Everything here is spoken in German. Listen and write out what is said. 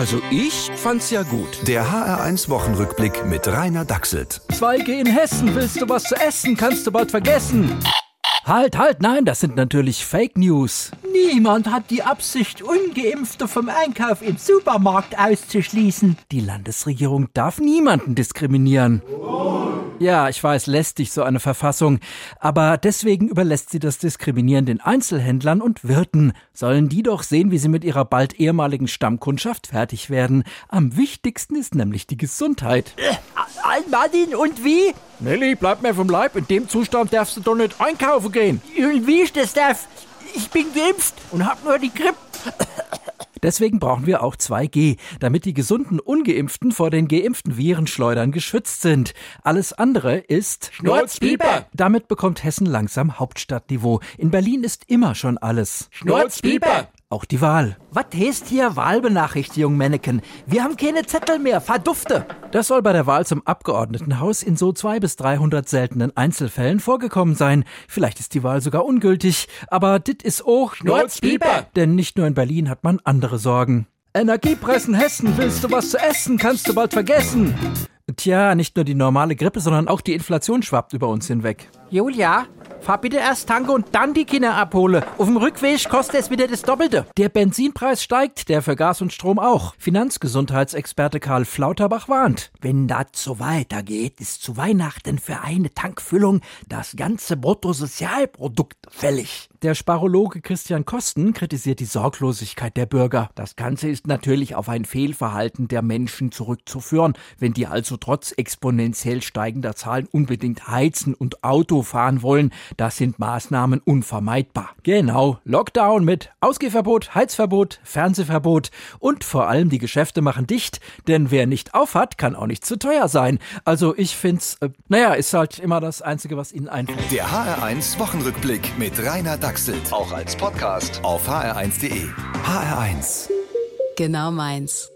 Also ich fand's ja gut. Der HR1 Wochenrückblick mit Rainer Dachselt. 2G in Hessen, willst du was zu essen, kannst du bald vergessen. Halt, halt, nein, das sind natürlich Fake News. Niemand hat die Absicht, Ungeimpfte vom Einkauf im Supermarkt auszuschließen. Die Landesregierung darf niemanden diskriminieren. Ja, ich weiß, lästig so eine Verfassung. Aber deswegen überlässt sie das Diskriminieren den Einzelhändlern und Wirten. Sollen die doch sehen, wie sie mit ihrer bald ehemaligen Stammkundschaft fertig werden. Am wichtigsten ist nämlich die Gesundheit. Äh, Martin, und wie? Nelly, bleib mir vom Leib. In dem Zustand darfst du doch nicht einkaufen gehen. Und wie ich das darf? Ich bin geimpft und hab nur die Grippe. Deswegen brauchen wir auch 2G, damit die gesunden Ungeimpften vor den geimpften Virenschleudern geschützt sind. Alles andere ist Schnurzpieper. Damit bekommt Hessen langsam Hauptstadtniveau. In Berlin ist immer schon alles Schnurzpieper. Auch die Wahl. Was heißt hier Wahlbenachrichtigung, Manneken? Wir haben keine Zettel mehr, verdufte. Das soll bei der Wahl zum Abgeordnetenhaus in so zwei bis dreihundert seltenen Einzelfällen vorgekommen sein. Vielleicht ist die Wahl sogar ungültig, aber dit is auch Schnurzpieper. Denn nicht nur in Berlin hat man andere Sorgen. Energiepressen Hessen, willst du was zu essen, kannst du bald vergessen. Tja, nicht nur die normale Grippe, sondern auch die Inflation schwappt über uns hinweg. Julia, fahr bitte erst tanken und dann die Kinder abhole. Auf dem Rückweg kostet es wieder das Doppelte. Der Benzinpreis steigt, der für Gas und Strom auch. Finanzgesundheitsexperte Karl Flauterbach warnt. Wenn das so weitergeht, ist zu Weihnachten für eine Tankfüllung das ganze Bruttosozialprodukt fällig. Der Sparologe Christian Kosten kritisiert die Sorglosigkeit der Bürger. Das Ganze ist natürlich auf ein Fehlverhalten der Menschen zurückzuführen. Wenn die also trotz exponentiell steigender Zahlen unbedingt heizen und Auto fahren wollen, das sind Maßnahmen unvermeidbar. Genau, Lockdown mit Ausgehverbot, Heizverbot, Fernsehverbot und vor allem die Geschäfte machen dicht, denn wer nicht aufhat, kann auch nicht zu teuer sein. Also ich find's, äh, naja, ist halt immer das Einzige, was Ihnen einfällt. Der HR1 Wochenrückblick mit Rainer Dachselt. Auch als Podcast auf hr1.de. HR1. Genau meins.